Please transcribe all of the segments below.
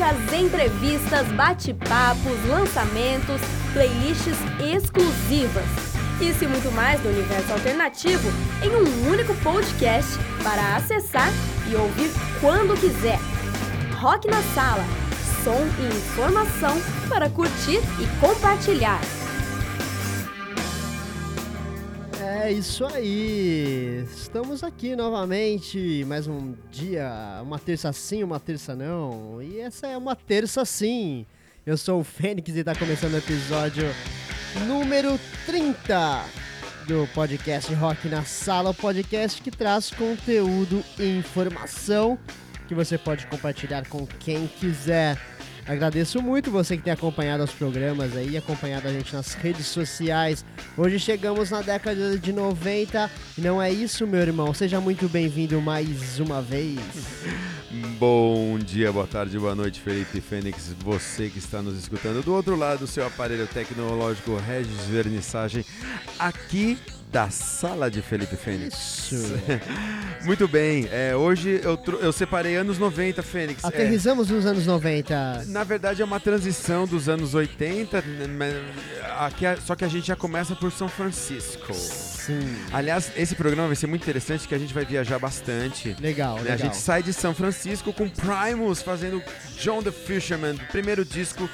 Dicas, entrevistas, bate-papos, lançamentos, playlists exclusivas. Isso e muito mais do universo alternativo em um único podcast para acessar e ouvir quando quiser. Rock na Sala. Som e informação para curtir e compartilhar. É isso aí! Estamos aqui novamente, mais um dia, uma terça sim, uma terça não. E essa é uma terça sim. Eu sou o Fênix e está começando o episódio número 30 do podcast Rock na Sala, o podcast que traz conteúdo e informação que você pode compartilhar com quem quiser. Agradeço muito você que tem acompanhado os programas aí, acompanhado a gente nas redes sociais. Hoje chegamos na década de 90 e não é isso, meu irmão. Seja muito bem-vindo mais uma vez. Bom dia, boa tarde, boa noite, Felipe Fênix, você que está nos escutando do outro lado do seu aparelho tecnológico Regis Vernissagem, aqui da sala de Felipe Fênix. Isso. Muito bem, é, hoje eu, eu separei anos 90, Fênix. Aterrizamos é, nos anos 90. Na verdade é uma transição dos anos 80, aqui, só que a gente já começa por São Francisco. Sim. Aliás, esse programa vai ser muito interessante que a gente vai viajar bastante. Legal, né? legal. A gente sai de São Francisco com Primus fazendo John the Fisherman, primeiro disco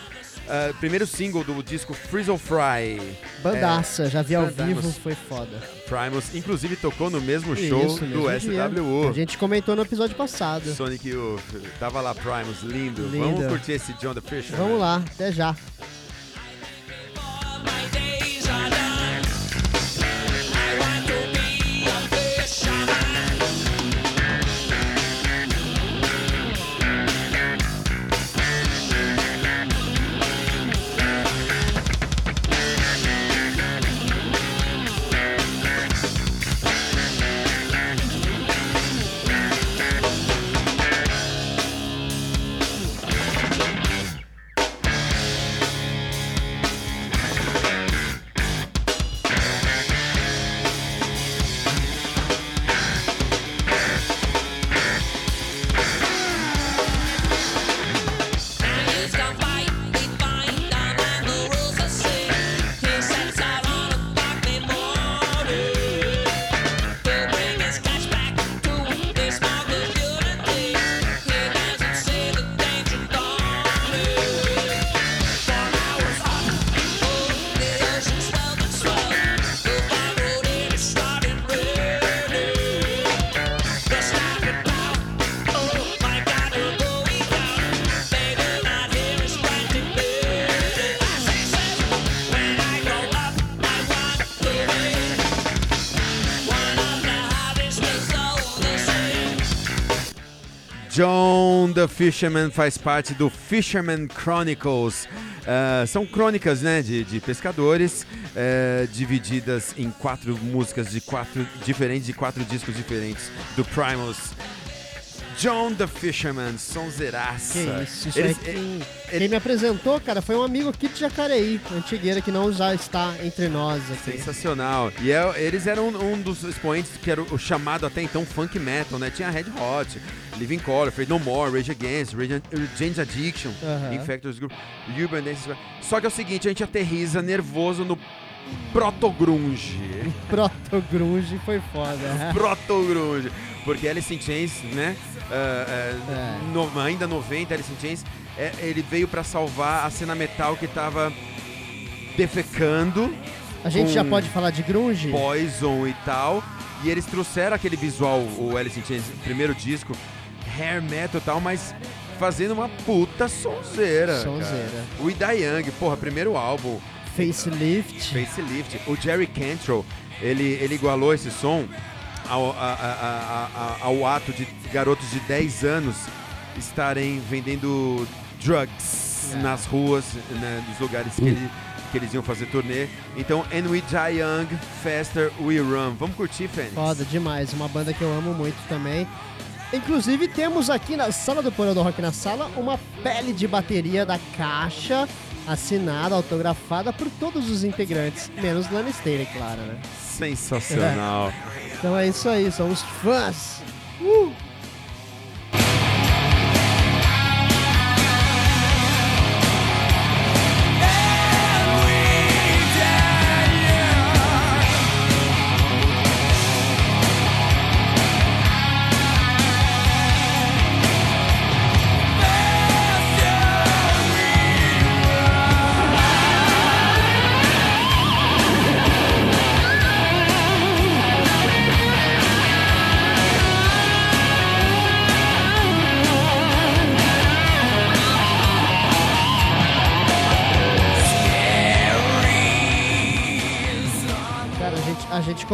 Uh, primeiro single do disco Frizzle Fry. Bandaça, é, já vi ao vivo, foi foda. Primus, inclusive tocou no mesmo show do SWU. A gente comentou no episódio passado. Sonic Youth, tava lá Primus, lindo. lindo. Vamos curtir esse John the Fisher. Vamos lá, até já. Fisherman faz parte do Fisherman Chronicles. Uh, são crônicas né, de, de pescadores, uh, divididas em quatro músicas de quatro diferentes, de quatro discos diferentes do Primus. John the Fisherman, sonzeiraça. Que isso, isso Eles, quem, ele, quem me apresentou, cara, foi um amigo aqui de Jacareí, antigueira, que não já está entre nós aqui. Sensacional. E é, eles eram um, um, dos expoentes que era o chamado até então funk metal, né? Tinha Red Hot, Living Color, Fade No More, Rage Against, Rage, James Addiction, uh -huh. Infectors Group, Urban Dance. Só que é o seguinte, a gente aterriza nervoso no proto-grunge. proto-grunge foi foda. proto-grunge. Porque Alice in Chains, né? Uh, uh, é. no, ainda 90, Alice in Chains, é, ele veio para salvar a cena metal que tava defecando. A gente já pode falar de grunge? Poison e tal. E eles trouxeram aquele visual, o Alice in Chains, primeiro disco, hair metal e tal, mas fazendo uma puta sonzeira. Sonzeira. Cara. O Ida Young, porra, primeiro álbum. Facelift. Facelift. O Jerry Cantrell, ele, ele igualou esse som ao, a, a, a, ao ato de garotos de 10 anos estarem vendendo drugs é. nas ruas, né, nos lugares que, ele, que, eles iam fazer turnê. Então, And We Die Young, Faster We Run. Vamos curtir, Fênix? Foda demais, uma banda que eu amo muito também. Inclusive, temos aqui na sala do Porão do Rock na Sala uma pele de bateria da caixa assinada, autografada por todos os integrantes, menos Lana Staley, claro, né? Sensacional. É. Então é isso aí, somos fãs. Uh!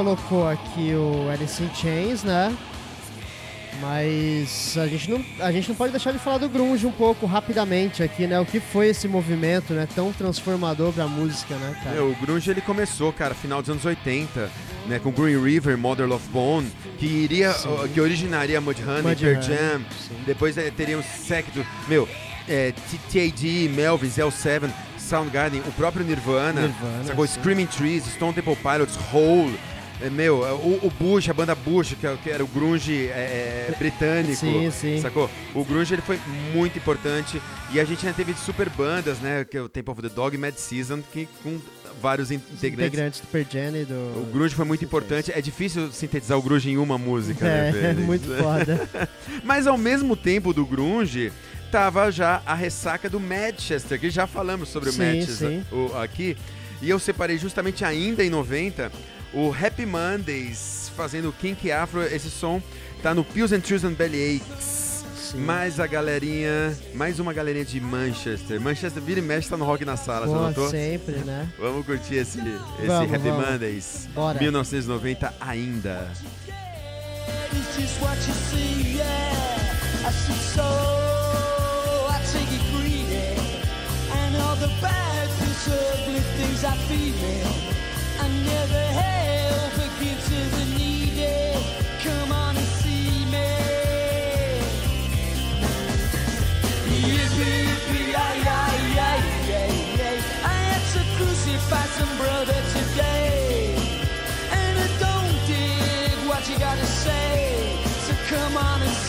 Colocou aqui o Alice in Chains, né? Mas a gente, não, a gente não pode deixar de falar do grunge um pouco rapidamente aqui, né? O que foi esse movimento, né? Tão transformador pra música, né, cara? Meu, o grunge ele começou, cara, final dos anos 80, né, com Green River, Mother Love Bone, que iria, Sim. que originaria Mudhoney, Pearl Mudhoney, Jam. sim. Depois eh, teríamos Secto, meu, é, T.A.D., Melvins, L7, Soundgarden, o próprio Nirvana, Nirvana, sacou? sim. Screaming Trees, Stone Temple Pilots, Hole, é, meu, é, o, o Bush, a banda Bush, que, é- era o grunge é, é, britânico, Sim, sim. sacou? O grunge ele foi muito importante e a gente ainda teve super bandas, né, que é o Temple of the Dog Mad Season, que com vários in- Os integrantes. integrantes do Pearl do... O grunge foi muito importante. É difícil sintetizar o grunge em uma música, né, É, é Félix? muito foda. Mas ao mesmo tempo do grunge, tava já a ressaca do Manchester, que já falamos sobre o Sim, Manchester sim. o- aqui. E eu separei justamente ainda em 90 o Happy Mondays fazendo o Kink Afro. Esse som tá no Pills and Trills and Bellyaches. Sim. Mais a galerinha, mais uma galerinha de Manchester. Manchester vira e mexe, tá no Rock na Sala, você Pô, notou? sempre, né? Vamos curtir esse, esse Vamos, Happy vamos. Mondays. Bora. 1990 ainda. It's the bad things, ugly things I feel. I never held say. So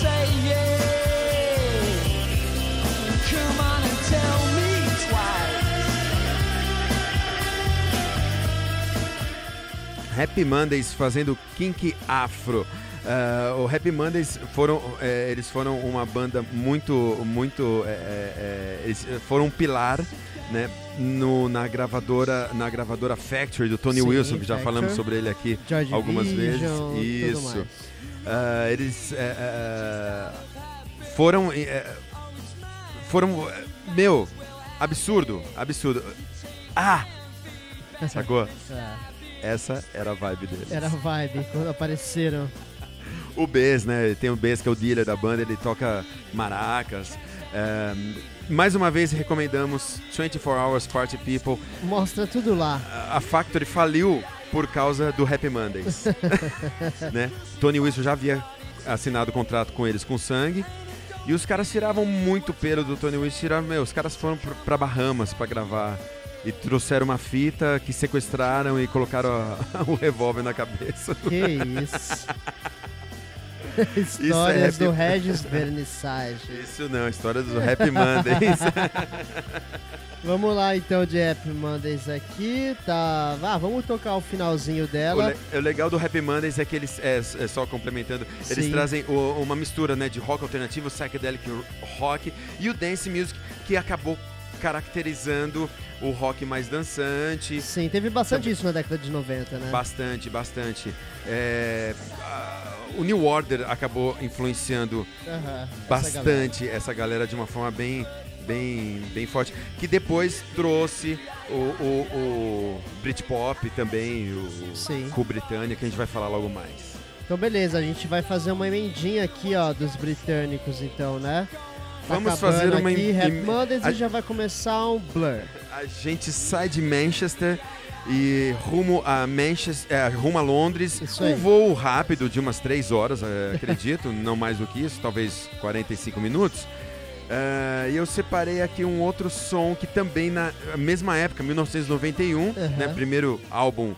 say tell me. Happy Mondays fazendo Kink Afro. Ah, o Happy Mondays foram, eh, eles foram uma banda muito, muito, eh, eh, eh, eles foram um pilar, né, no, na gravadora, na gravadora Factory do Tony Sim, Wilson, que já falamos sobre ele aqui Joy algumas Division, vezes. Isso. Ah, eles eh, foram, eh, foram, eh, meu, absurdo, absurdo. Ah, sacou? É, Essa era a vibe deles. era a vibe quando apareceram. O Bez, né? Tem o Bez, que é o dealer da banda, ele toca maracas. É, mais uma vez recomendamos 24 Hours Party People. Mostra tudo lá. A- Factory faliu por causa do Happy Mondays. né? Tony Wilson já havia assinado o contrato com eles com sangue. E os caras tiravam muito pelo do Tony Wilson. Tiravam, meu, os caras foram pra Bahamas pra gravar. E trouxeram uma fita que sequestraram e colocaram a- o revólver na cabeça. Que isso. Histórias happy- do Regis Vernissage. Isso não, a história do Happy Mondays. Vamos lá então de Happy Mondays aqui. Tá. Ah, vamos tocar o finalzinho O, dela. le- o legal do Happy Mondays é que eles, é, é só complementando, eles Sim. trazem o- uma mistura né, de rock alternativo, psychedelic rock e o dance music que acabou caracterizando o rock mais dançante. Sim, teve bastante isso na década de 90, né? Bastante, bastante. É, a- o New Order acabou influenciando Aham, essa galera. bastante essa galera de uma forma bem, bem, bem forte. Que depois trouxe o, o, o Britpop também, o Sim. Cool Britânia, que a gente vai falar logo mais. Então beleza, a gente vai fazer uma emendinha aqui, ó, dos britânicos então, né? Tá Vamos fazer uma aqui, em- Happy em- Mondays a- e já vai começar um Blur. A gente sai de Manchester e rumo a Manchester, é, rumo a Londres. Isso um aí. voo rápido de umas 3 horas, é, acredito, não mais do que isso, talvez 45 minutos. É, e eu separei aqui um outro som que também na mesma época, 1991, né, Aham. primeiro álbum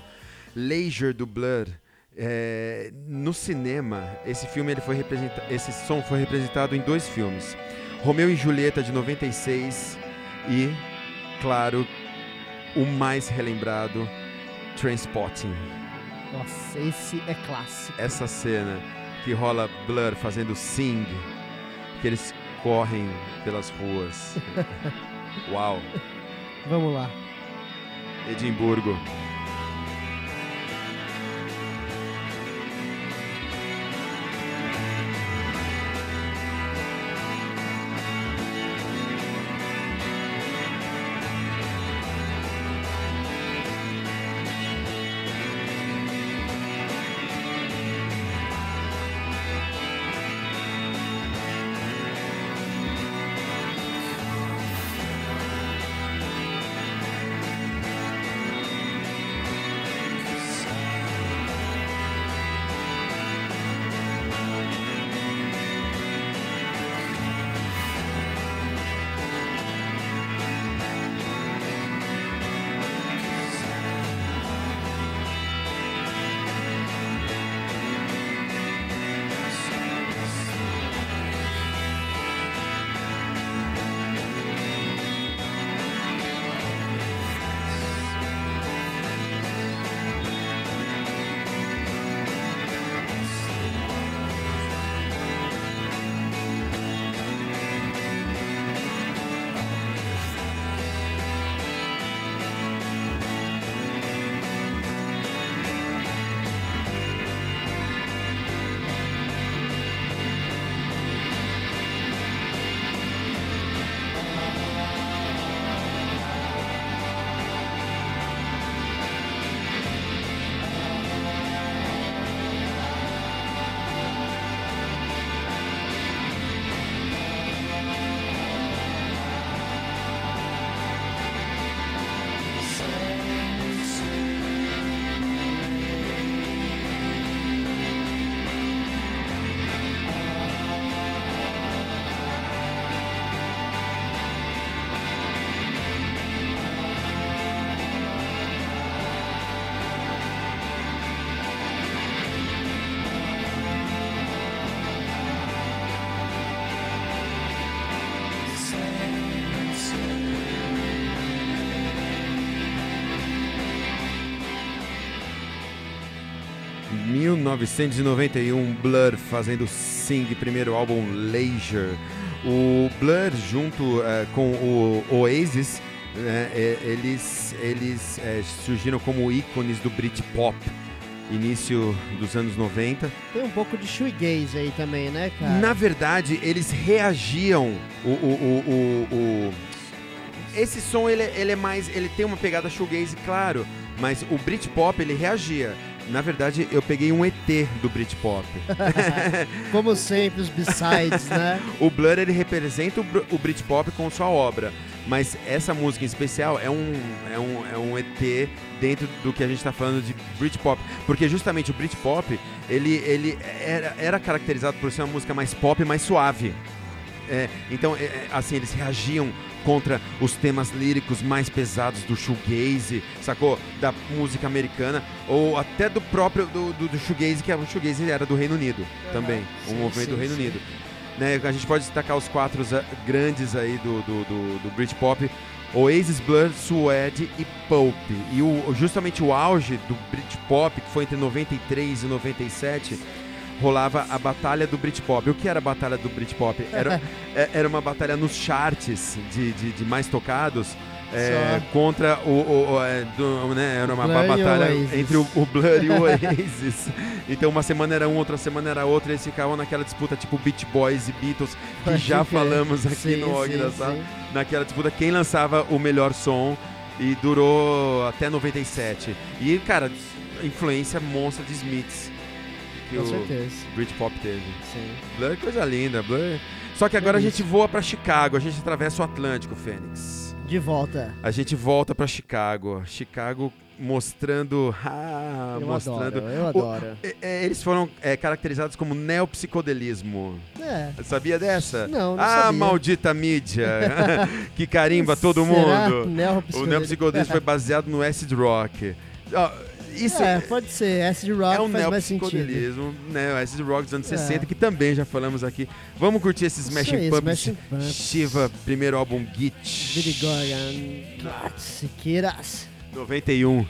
Leisure do Blur. é, no cinema, esse filme ele foi representa esse som foi representado em dois filmes, Romeu e Julieta de 96 e, claro, o mais relembrado, Transpotting. Nossa, esse é clássico. Essa cena que rola Blur fazendo Sing, que eles correm pelas ruas. Uau! Vamos lá. Edimburgo. 1991, Blur fazendo Sing, primeiro álbum Leisure. O Blur, junto eh, com o Oasis, né, eh, eles, eles eh, surgiram como ícones do Britpop, início dos anos 90. Tem um pouco de shoegaze aí também, né, cara? Na verdade, eles reagiam. O, o, o, o- o- Esse som ele, ele é mais. Ele tem uma pegada shoegaze, claro. Mas o Britpop ele reagia. Na verdade, eu peguei um ET do Britpop. Como sempre, os B-sides, né? o Blur ele representa o, Br- o Britpop com sua obra. Mas essa música em especial é um, é um, é um ET dentro do que a gente está falando de Britpop. Porque justamente o Britpop, ele, ele era, era caracterizado por ser uma música mais pop, mais suave. É, então, é, é, assim, eles reagiam contra os temas líricos mais pesados do shoegaze, sacou? Da música americana, ou até do próprio, do, do, do shoegaze, que é- o shoegaze era do Reino Unido também, um Sim, movimento do sim, Reino sim. Unido. Né, a gente pode destacar os quatro grandes aí do, do, do, do Britpop, Oasis, Blur, Suede e Pulp. E o, justamente o auge do Britpop, que foi entre 93 e 97, rolava a Batalha do Britpop. O que era a Batalha do Britpop? Era, é- era uma batalha nos charts de, de, de mais tocados é, contra o... o- o, é, do- né, era uma Blur e batalha entre o, o Blur e o Oasis. então uma semana era um, outra semana era outra, eles ficavam naquela disputa tipo Beach Boys e Beatles, que Pode já crer. falamos aqui Sim, no Og naquela disputa quem lançava o melhor som e durou até 97. E, cara, influência monstra de Smiths que Com o certeza. Britpop teve. Sim. Blur é coisa linda, Blur. Só que agora a Delícia. gente voa pra Chicago, a gente atravessa o Atlântico, Fênix. De volta. A gente volta pra Chicago. Chicago mostrando. Ah, Eu mostrando. adoro, eu O- adoro. é, é, eles foram é, caracterizados como neopsicodelismo. É. Sabia dessa? Não, não ah, sabia. maldita mídia! que carimba todo Será? mundo! O Neopsicodelismo. neopsicodelismo foi baseado no acid rock. Isso É, pode ser. Acid Rock é um faz mais sentido. né? Acid rock dos anos É. 60, que também já falamos aqui. Vamos curtir esses Smashing Pumpkins. Pumpkins. Shiva, primeiro álbum Git. Corgan. Siqueiras. 91.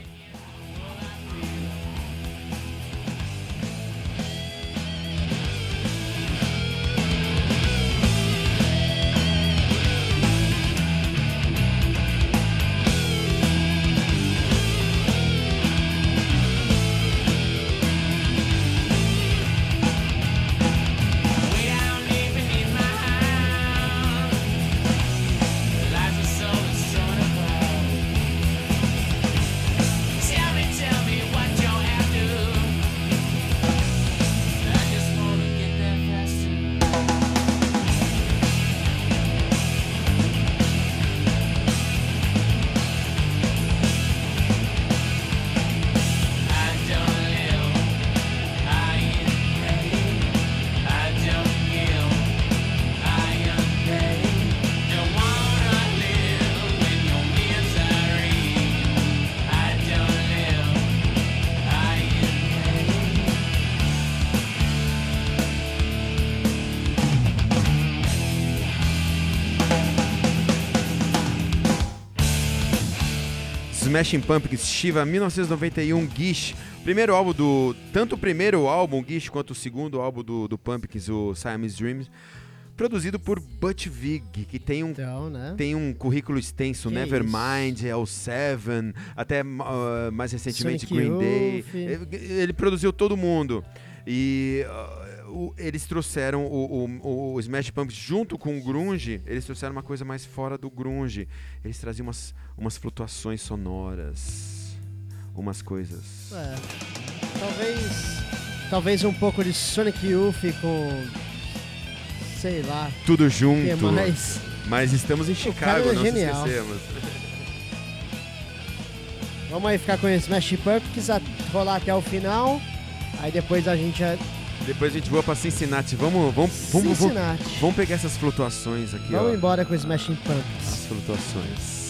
Smashing Pumpkins, Shiva, 1991, Gish. Primeiro álbum do. Tanto o primeiro álbum, Gish, quanto o segundo álbum do, do Pumpkins, o Siamese Dreams. Produzido por Butch Vig, que tem um Então, né? tem um currículo extenso, Que Nevermind, é o Seven, até ah, mais recentemente Sonic Green Day. Ele, ele produziu todo mundo. E ah, o- eles trouxeram o, o, o Smash Pumpkins junto com o grunge, eles trouxeram uma coisa mais fora do grunge. Eles traziam umas, umas flutuações sonoras, umas coisas. É. Talvez. Talvez um pouco de Sonic Youth com. Sei lá. Tudo O junto. mais? Mas estamos em Chicago, é não genial. esquecemos. Vamos aí ficar com esse Smash Pumpkins, rolar até o final. Aí depois a gente é Depois a gente voa pra Cincinnati. Vamos, vamos, vamos, vamos, Cincinnati. vamos pegar essas flutuações aqui, Vamos ó. embora com o Smashing Pumpkins. As flutuações.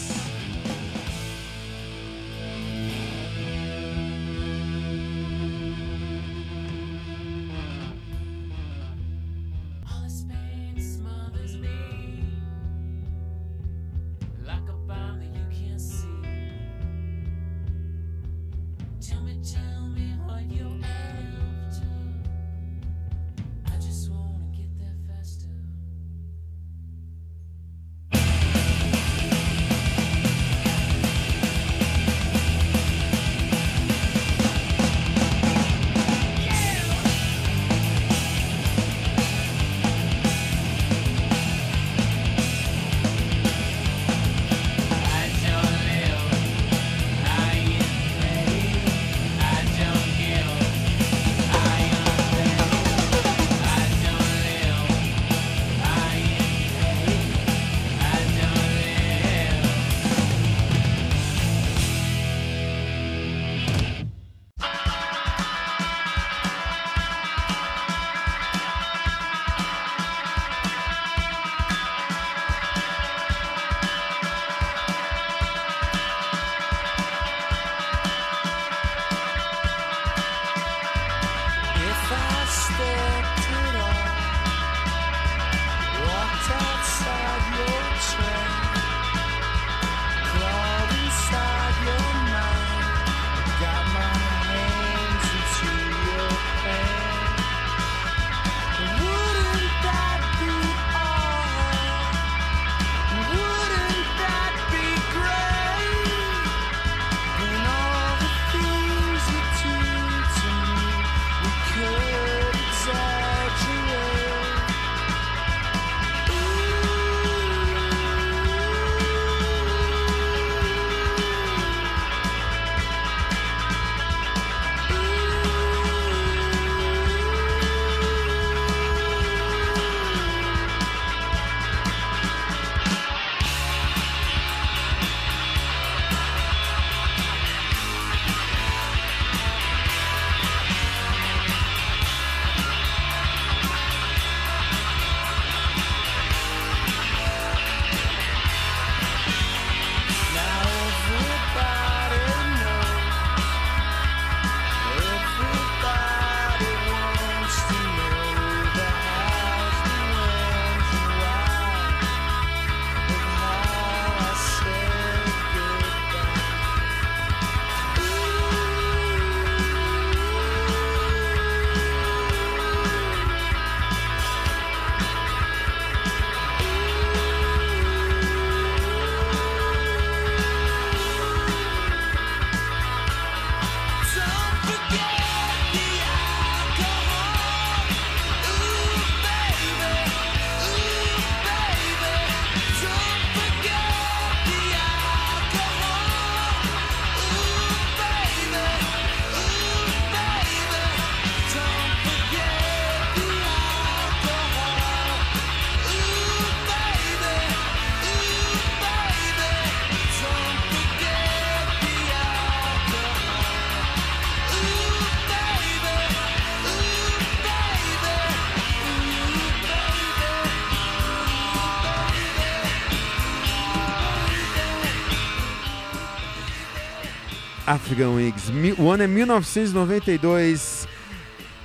African Wigs. O ano é 1992.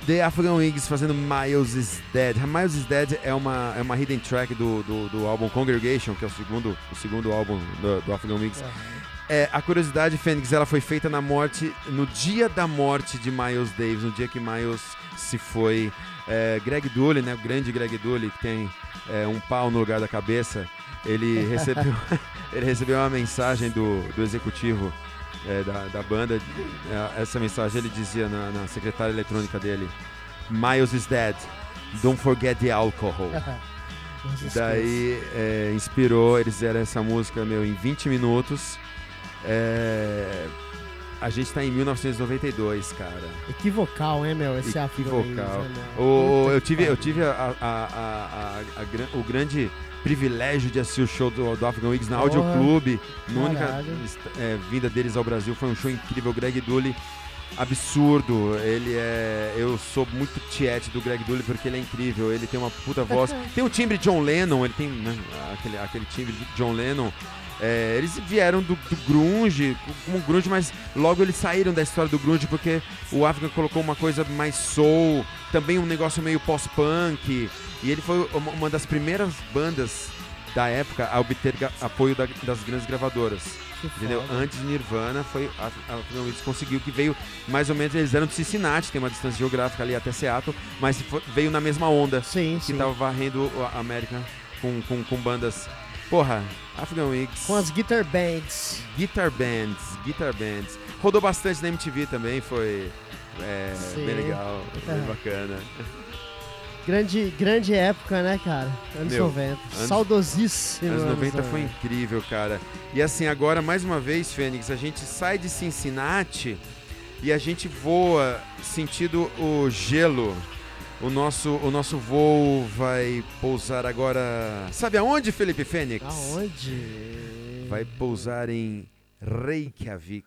The African Wigs fazendo Miles is Dead. Miles is Dead é uma, é uma hidden track do, do, do álbum Congregation, que é o segundo, o segundo álbum do, do African Wigs. É, a curiosidade, Fênix, ela foi feita na morte, no dia da morte de Miles Davis, no dia que Miles se foi. É, Greg Dully, né, o grande Greg Dully, que tem é, um pau no lugar da cabeça, ele recebeu, ele recebeu uma mensagem do, do executivo é, da, da banda. É, essa mensagem ele dizia na, na secretária eletrônica dele: Miles is dead. Don't forget the alcohol. Daí é, inspirou, eles fizeram essa música meu, em 20 minutos. É, a gente tá em 1992, cara. Equivocal, hein, meu? Esse African Wigs, Equivocal. né, meu? O, Puta eu que tive, eu tive a- a- a- a- a o grande privilégio de assistir o show do, do African Wigs na Porra, Audio Club. A única é, vinda deles ao Brasil foi um show incrível. Greg Dully, absurdo. Ele é. Eu sou muito tiete do Greg Dully porque ele é incrível. Ele tem uma puta voz. tem o timbre John Lennon, ele tem né, aquele, aquele timbre de John Lennon. É, eles vieram do, do grunge, como grunge, mas logo eles saíram da história do grunge porque o Africa colocou uma coisa mais soul, também um negócio meio pós-punk. E ele foi uma, das primeiras bandas da época a obter apoio da- das grandes gravadoras. Que Entendeu? foda. Antes de Nirvana, foi a, a Wigs conseguiu que veio mais ou menos, eles eram de Cincinnati, tem uma distância geográfica ali até Seattle, mas fo- veio na mesma onda Sim, que sim. tava varrendo a América com, com, com bandas. Porra, African Wigs. Com as guitar bands. Guitar bands, guitar bands. Rodou bastante na MTV também, foi é, bem legal, bem É. bacana. Grande, grande época, né, cara? Anos Meu, 90. anos- Saudosíssimo. Anos 90 foi incrível, cara. E assim, agora, mais uma vez, Fênix, a gente sai de Cincinnati e a gente voa sentido o gelo. O nosso, o nosso voo vai pousar agora. Sabe aonde, Felipe Fênix? Aonde? Vai pousar em Reykjavik,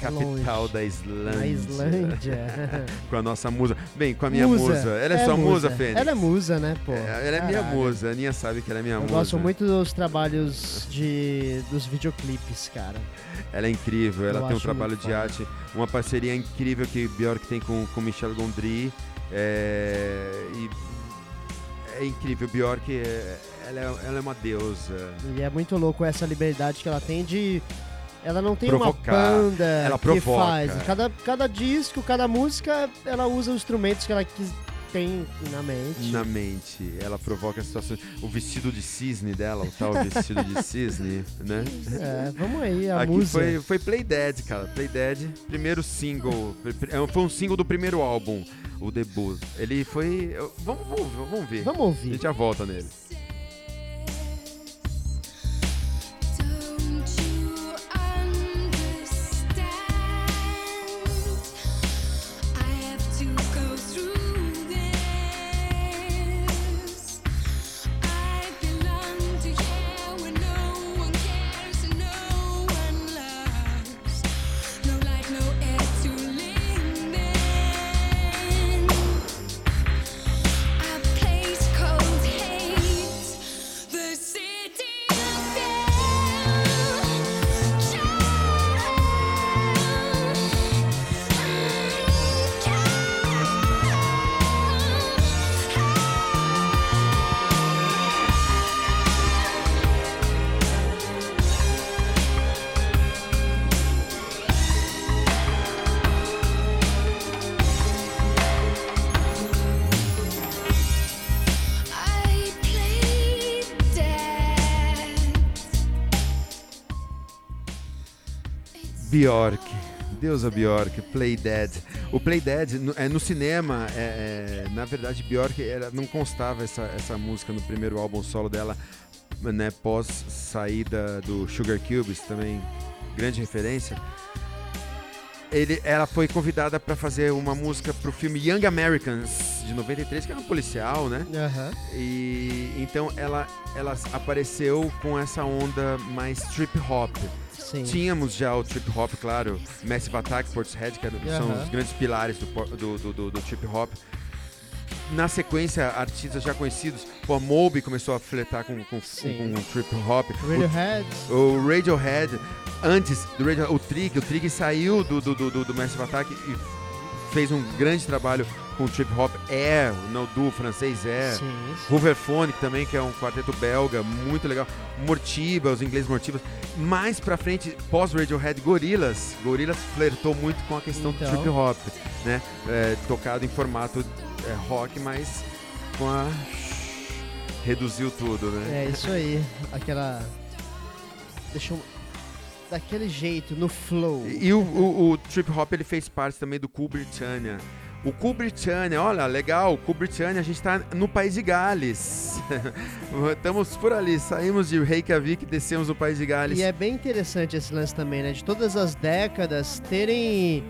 capital Longe. da Islândia. Na Islândia. Com a nossa musa. Bem, com a minha musa. Ela é, sua musa, Fênix. Ela é musa, né, pô? É, ela é minha Caralho. musa. A Aninha sabe que ela é minha Eu musa. gosto muito dos trabalhos de dos videoclipes, cara. Ela é incrível, ela Eu tem um trabalho de arte, uma parceria incrível que Bjork tem com, com Michel Gondry. É, e é incrível, Bjork é, ela, é, ela é uma deusa. E é muito louco essa liberdade que ela tem de. Ela não tem Provocar. uma banda Ela que provoca. faz. Cada, cada disco, cada música, ela usa os instrumentos que ela quis, tem na mente. Na mente, ela provoca situações. O vestido de cisne dela, o tal vestido de cisne, né? É, vamos aí, a Aqui foi, foi Play Dead, cara. Play Dead, primeiro single. pr- é, Foi um single do primeiro álbum, o debut. Ele foi. Vamos, vamos, vamos ver. Vamos A ouvir. gente já volta nele. Bjork. Deusa Bjork, Play Dead. O Play Dead, no, é, no cinema, é, é, na verdade, Bjork era, não constava essa, essa música no primeiro álbum solo dela, né, pós saída do Sugar Cubes, também grande referência. Ele, ela foi convidada para fazer uma música pro filme Young Americans, de 93, que era um policial, né? E então ela, ela apareceu com essa onda mais trip hop. Sim. Tínhamos já o trip hop, claro, Massive Attack, Portishead, que são Aham. os grandes pilares do, do, do, do- do trip hop. na sequência, artistas já conhecidos, pô, a Moby começou a fletar com, com, Sim. com, trip hop. O- Radiohead. o Radiohead, antes do Radiohead, o Trig, o Trig saiu do, do, do, do Massive Attack e fez um grande trabalho com o trip hop. É, não duo francês é. Sim, sim. Hooverphonic também, que é um quarteto belga, muito legal. Mortiba, os ingleses Mortibas. Mais pra frente, pós-Radiohead, Gorillaz. Gorillaz flertou muito com a questão Então. do trip hop, né? É, tocado em formato é, rock, mas com a... Reduziu tudo, né? É isso aí. Aquela. Deixa eu. Daquele jeito, no flow. E, e o, o- o trip hop ele fez parte também do Cool Britannia. O Britannia, olha, legal, o Britannia, a gente tá no país de Gales. Estamos por ali, saímos de Reykjavik, descemos no país de Gales. E é bem interessante esse lance também, né? De todas as décadas terem.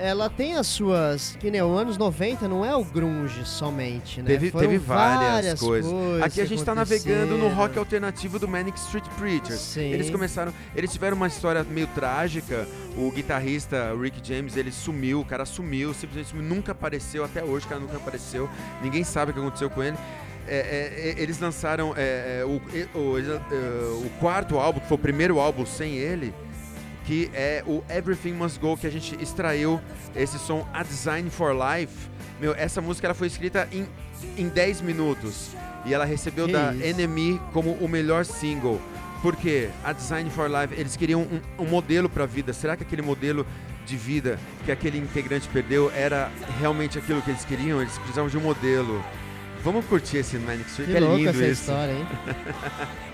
Ela tem as suas. Que nem os anos 90 não é o grunge somente, né? Teve, teve várias, coisas. Aqui a gente tá navegando no rock alternativo do Manic Street Preachers. Sim. Eles começaram, eles tiveram uma história meio trágica. O guitarrista Rick James, ele sumiu, o cara sumiu, simplesmente sumiu, nunca apareceu até hoje, o cara nunca apareceu. Ninguém sabe o que aconteceu com ele. É, é, é, eles lançaram é, é, o, o, é, o quarto álbum, que foi o primeiro álbum sem ele, que é o Everything Must Go, que a gente extraiu esse som A Design for Life. Meu, essa música ela foi escrita em, em 10 minutos e ela recebeu Que da isso. NME como o melhor single. Por quê? A Design for Life, eles queriam um, um modelo para a vida. Será que aquele modelo de vida que aquele integrante perdeu era realmente aquilo que eles queriam? Eles precisavam de um modelo. Vamos curtir esse Manic Street, Que que é lindo essa isso. história, hein?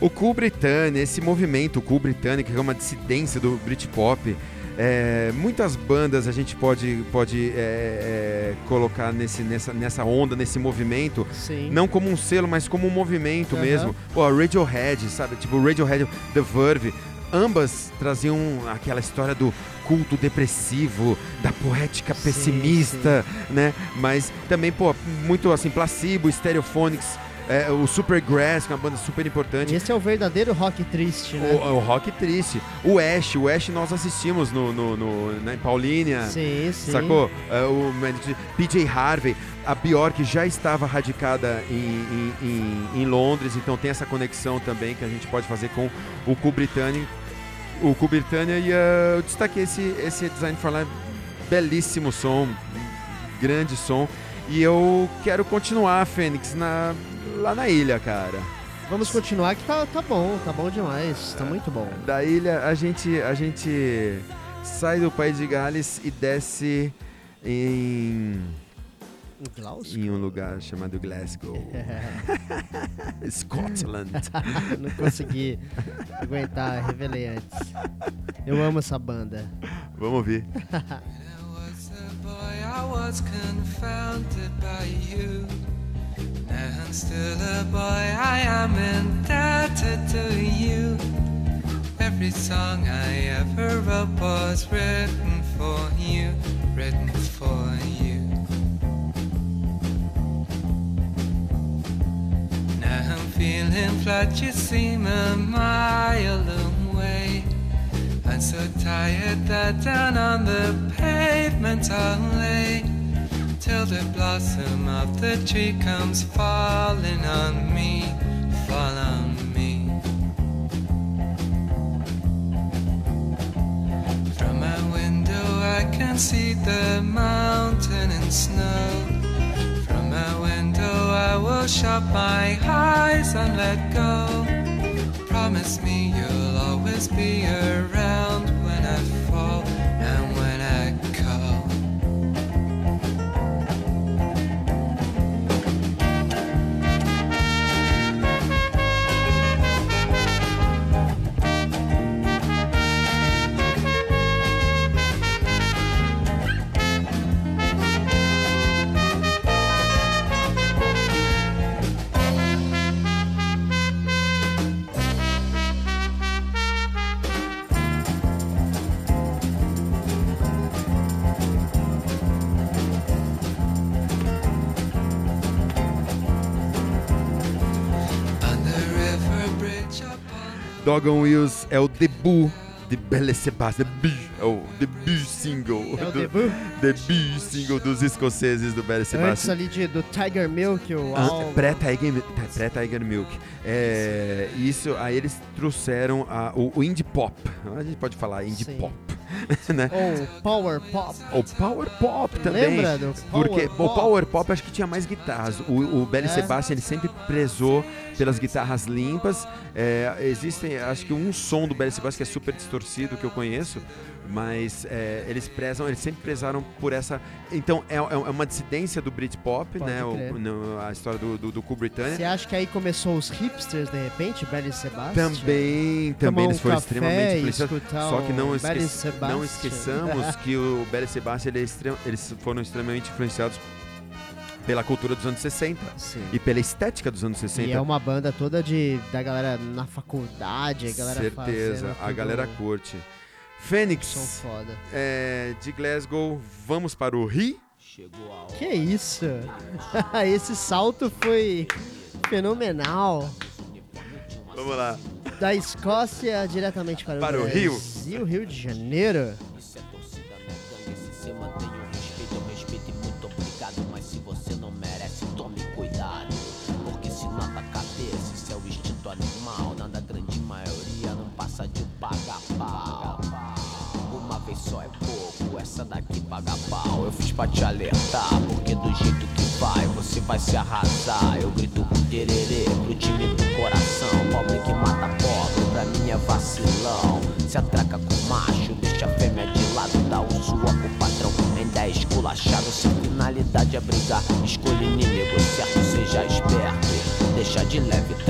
O Cool Britannia, esse movimento o Cool Britannia, que é uma dissidência do Britpop, é, muitas bandas a gente pode, pode é, é, colocar nesse, nessa, nessa onda, nesse movimento, Sim. não como um selo, mas como um movimento Aham. mesmo. Pô, a Radiohead, sabe? Tipo, o Radiohead, The Verve, ambas traziam aquela história do culto depressivo, da poética Sim, pessimista, né? Mas também, pô, muito assim, Placebo, Stereophonics, é, o Supergrass, que é uma banda super importante. Esse é o verdadeiro rock triste, né? O, o rock triste. O Ash, o Ash nós assistimos no, no, no- na em Paulínia. Sim, sim. Sacou? É, o PJ Harvey, a Bjork já estava radicada em, em- em- em Londres, então tem essa conexão também que a gente pode fazer com o Britannia. O Cool Britannia e eh, eu destaquei esse, esse Design for Life, belíssimo som, grande som. E eu quero continuar, Fênix, na, lá na ilha, cara. Vamos continuar que tá, tá bom, tá bom demais, É. tá muito bom. Da ilha a gente, a gente sai do país de Gales e desce em, Glasgow? em um lugar chamado Glasgow, Scotland. Não consegui aguentar, revelei antes. Eu amo essa banda. Vamos ouvir. Was a was confounded by you. I'm still a boy, I am indebted to you. Every song I ever wrote was written for you, written for you. Now I'm feeling flat, you seem a mile away. I'm so tired that down on the pavement I'll lay till the blossom of the tree comes falling on me, fall on me. From my window I can see the mountain and snow. From my window I will shut my eyes and let go. Promise me you'll always be around when I fall Dogon Wheels é o debut de Belle Sebastian. É o debut single. É o do- debut? debut single dos escoceses do Belle Antes Sebastian. ali de, do Tiger Milk, o Ah, álbum. Pré-Tiger pré-Tiger Milk. É, isso, aí eles trouxeram a- o, o indie pop. A gente pode falar indie Sim. pop. né? Ou Power Pop. O Power Pop também. Lembra do Power Porque Pop? o Power Pop acho que tinha mais guitarras. O, o Belly É. Sebastian ele sempre prezou pelas guitarras limpas. É, existem, acho que um som do Belly Sebastian que é super distorcido que eu conheço, mas é, eles prezam, eles sempre prezaram por essa. Então é, é uma dissidência do Britpop, Pode né? o- no- a história do, do, do Cool Britannia. Você acha que aí começou os hipsters, de repente, Belly Sebastian? Também, também um eles foram café extremamente influenciados. Só que não, esque- não esqueçamos que o Belly Sebastian ele é eles foram extremamente influenciados pela cultura dos anos 60 Sim. e pela estética dos anos 60. E é uma banda toda de da galera na faculdade, a galera Certeza, a galera curte. Fênix foda. é, de Glasgow, vamos para o Rio. Que isso? Esse salto foi fenomenal. Vamos lá. Da Escócia diretamente para, Para o Brasil, Rio. Rio de Janeiro. Daqui paga pau. Eu fiz pra te alertar, porque do jeito que vai, você vai se arrasar. Eu grito tererê pro time do coração. Pobre que mata pobre, pra mim é vacilão. Se atraca com macho, deixa a fêmea de lado, dá o sua pro patrão. Ainda é esculachado, se a finalidade é brigar. Escolha inimigo certo, seja esperto. Deixa de leve trás,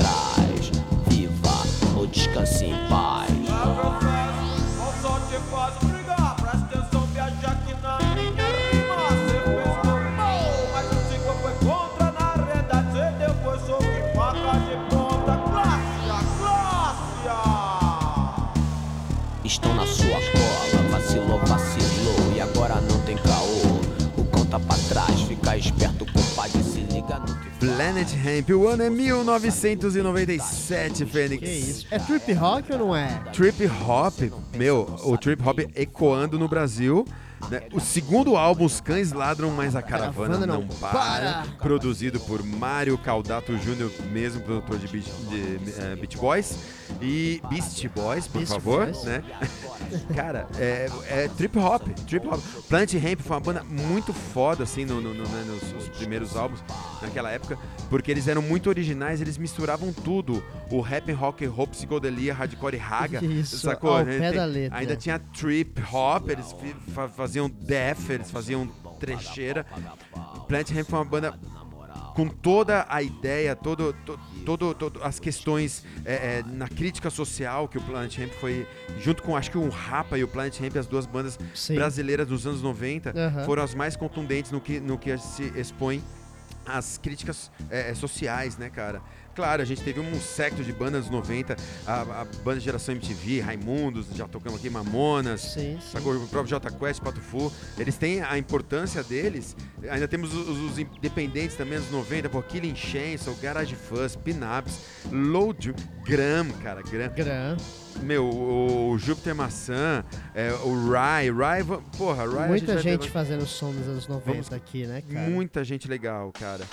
Planet Hemp, o ano é 1997, Fênix. Que isso? É trip rock ou não é? Trip Hop, meu, o Trip Hop ecoando no Brasil. Né? O segundo álbum, Os Cães Ladram, mas a Caravana, Caravana não, não para, para. Produzido por Mário Caldato Jr., mesmo produtor de Beach, de, Beach Boys. E Beast Boys, por Beast favor, Boys. né? Cara, é, é Trip Hop, Trip Hop. Planet Hemp foi uma banda muito foda, assim, no, no- no- né, nos, nos primeiros álbuns, naquela época, porque eles eram muito originais, eles misturavam tudo. O rap, rock, roll, psicodelia, hardcore e raga. Isso, sacou? ao pé da letra. Ainda tinha trip hop, eles fi- fa- faziam death, eles faziam trecheira. Planet Hemp foi uma banda com toda a ideia, todo, to- todo, todo as questões é, é, na crítica social que o Planet Hemp foi, junto com acho que o Rapa e o Planet Hemp, as duas bandas Sim. brasileiras dos anos 90, Aham. foram as mais contundentes no que, no que se expõe às críticas é, é, sociais, né, cara? Claro, a gente teve um secto de bandas dos 90, a, a banda Geração MTV, Raimundos, já tocamos aqui, Mamonas, Sim, sim. O próprio J Quest, Pato Fu, eles têm a importância deles. Ainda temos os, os independentes também, anos 90, pô, Killing Chainsaw, Garage Fuzz, Pinaps, Load, Gram, cara, Gram. Gran. Meu, o, Júpiter Maçã, é, o Rai, Rai, porra, Rai Muita gente ter- fazendo som nos anos 90 Vamos- aqui, né, cara? Muita gente legal, cara.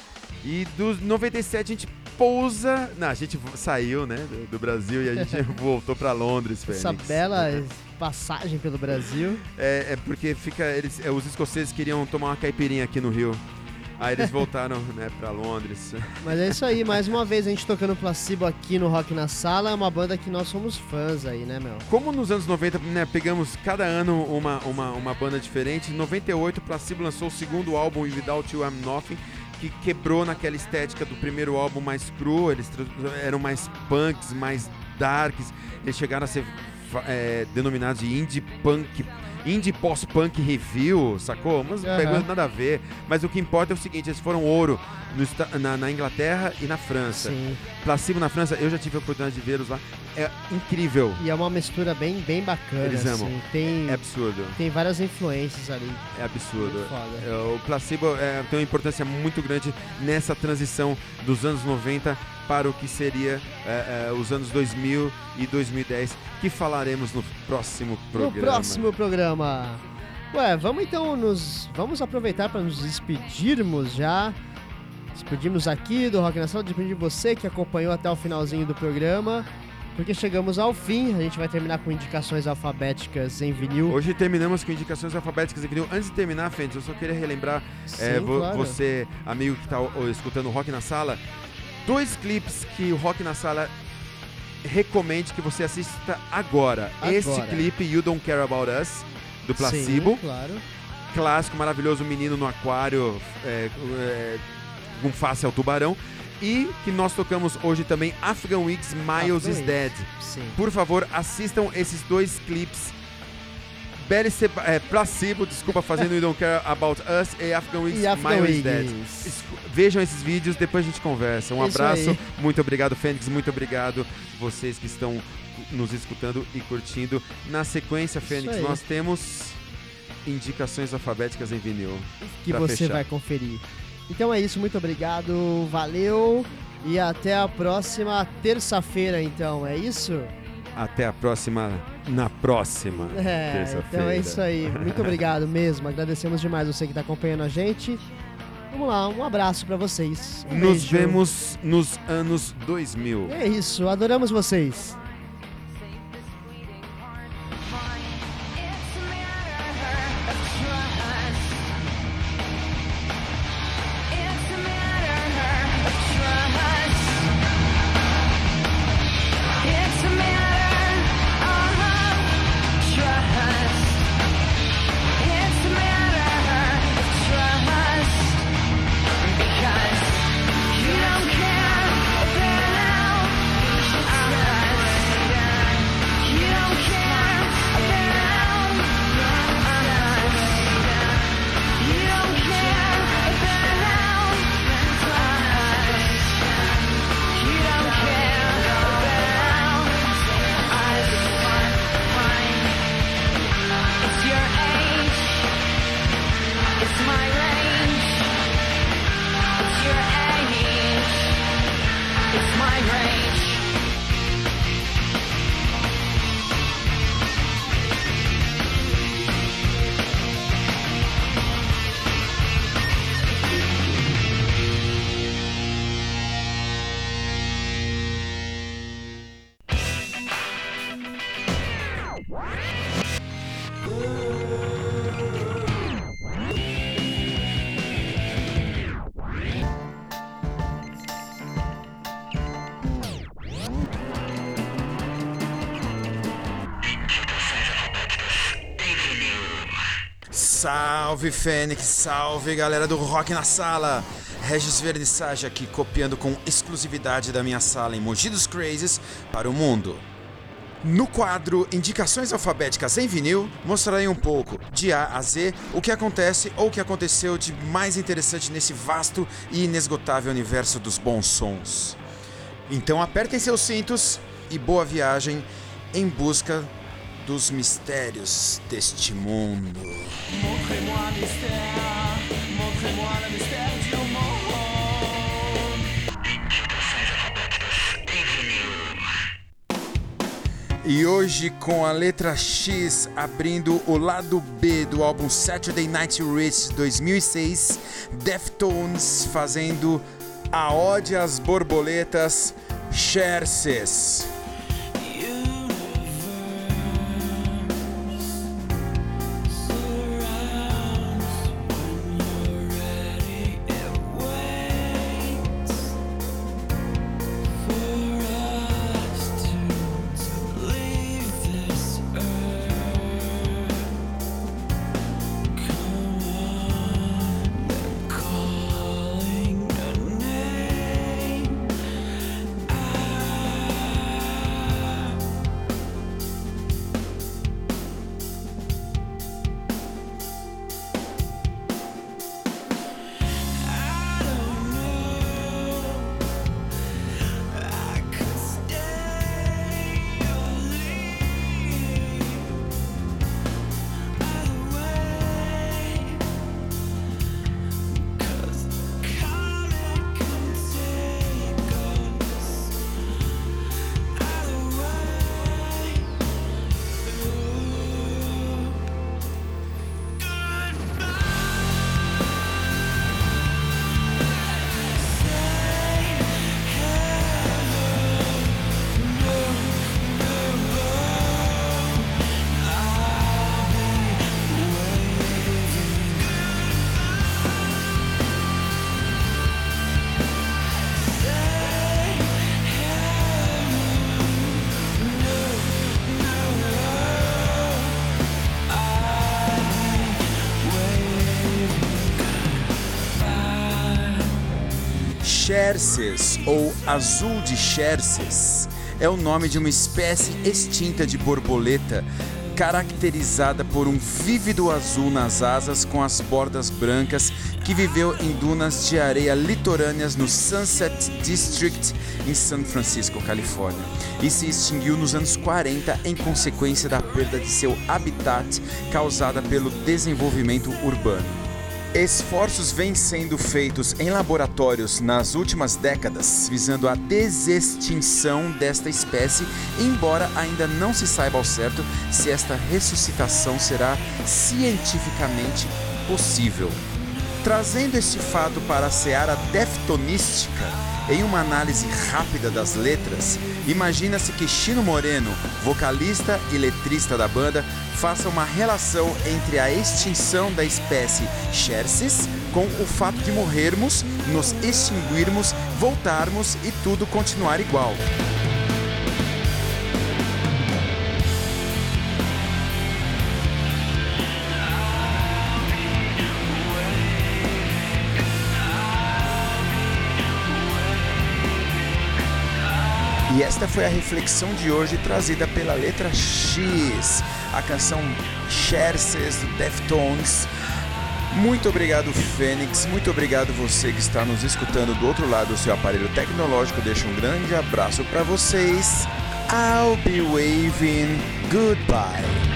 E dos 97 a gente pousa. Não, a gente saiu, né, do, do Brasil e a gente voltou pra Londres, Fênix. Essa bela passagem pelo Brasil. É, é porque fica. Eles, é, os escoceses queriam tomar uma caipirinha aqui no Rio. Aí eles voltaram, né, pra Londres. Mas é isso aí, mais uma vez a gente tocando Placebo aqui no Rock na Sala, é uma banda que nós somos fãs aí, né, meu? Como nos anos 90, né, pegamos cada ano uma, uma, uma banda diferente, em 98 Placebo lançou o segundo álbum, Without You I'm Nothing, que quebrou naquela estética do primeiro álbum mais cru, eles eram mais punks, mais darks, eles chegaram a ser é, denominados de indie punk, indie pós-punk review, sacou? Mas pegou nada a ver. Mas o que importa é o seguinte, eles foram ouro no na, na Inglaterra e na França. Sim. Placebo na França, eu já tive a oportunidade de vê-los lá, é incrível, E é uma mistura bem, bem bacana, Eles assim. amam. Tem, é absurdo. tem várias influências ali. É absurdo. É, O placebo é, tem uma importância muito grande nessa transição dos anos 90 para o que seria é, é, os anos 2000 e 2010, que falaremos no próximo programa. No próximo programa. Ué, vamos então nos. Vamos aproveitar para nos despedirmos já. Despedimos aqui do Rock na Sala, despedir você que acompanhou até o finalzinho do programa. Porque chegamos ao fim, a gente vai terminar com indicações alfabéticas em vinil. Hoje terminamos com indicações alfabéticas em vinil. Antes de terminar, Fênix, eu só queria relembrar é, Sim, vo- claro. você, amigo que está escutando o Rock na Sala, dois clipes que o Rock na Sala recomende que você assista agora. Esse Agora. clipe, You Don't Care About Us, do Placebo. Sim, claro. clássico, maravilhoso, menino no aquário, é, é, com face ao tubarão. E que nós tocamos hoje também, Afghan Weeks, Miles Afghan is. Dead. Sim. Por favor, assistam esses dois clipes. Belly é, Placebo, desculpa, fazendo You Don't Care About Us e Afghan Weeks, E Afghan Miles is. Dead. Vejam esses vídeos, depois a gente conversa. Um Isso abraço, aí. muito obrigado, Fênix, muito obrigado vocês que estão nos escutando e curtindo. Na sequência, Fênix, nós temos indicações alfabéticas em vinil. que você fechar. vai conferir. Então é isso, muito obrigado, valeu e até a próxima terça-feira, então, é isso? Até a próxima, na próxima É, terça-feira. então é isso aí. Muito obrigado mesmo, agradecemos demais você que está acompanhando a gente. Vamos lá, um abraço para vocês. Um Nos beijo. vemos nos anos 2000. É isso, adoramos vocês. Salve Fênix, salve galera do Rock na Sala. Regis Vernissage aqui copiando com exclusividade da minha sala em Mogi dos Crazes para o mundo. No quadro Indicações Alfabéticas em Vinil, mostrarei um pouco, de A a Z, o que acontece ou o que aconteceu de mais interessante nesse vasto e inesgotável universo dos bons sons. Então apertem seus cintos e boa viagem em busca dos mistérios deste mundo. E hoje com a letra X abrindo o lado B do álbum Saturday Night Rich 2006, Deftones fazendo a ode às borboletas Xerxes. Xerxes, ou azul de Xerxes, é o nome de uma espécie extinta de borboleta, caracterizada por um vívido azul nas asas com as bordas brancas, que viveu em dunas de areia litorâneas no Sunset District, em San Francisco, Califórnia, e se extinguiu nos anos 40 em consequência da perda de seu habitat causada pelo desenvolvimento urbano. Esforços vêm sendo feitos em laboratórios nas últimas décadas visando a desextinção desta espécie, embora ainda não se saiba ao certo se esta ressuscitação será cientificamente possível. Trazendo este fato para a seara deftonística, em uma análise rápida das letras, imagina-se que Chino Moreno, vocalista e letrista da banda, faça uma relação entre a extinção da espécie Xerxes com o fato de morrermos, nos extinguirmos, voltarmos e tudo continuar igual. E esta foi a reflexão de hoje trazida pela letra X, a canção Xerxes do Deftones. Muito obrigado, Fênix. Muito obrigado você que está nos escutando do outro lado do seu aparelho tecnológico. Deixo um grande abraço para vocês. I'll be waving goodbye.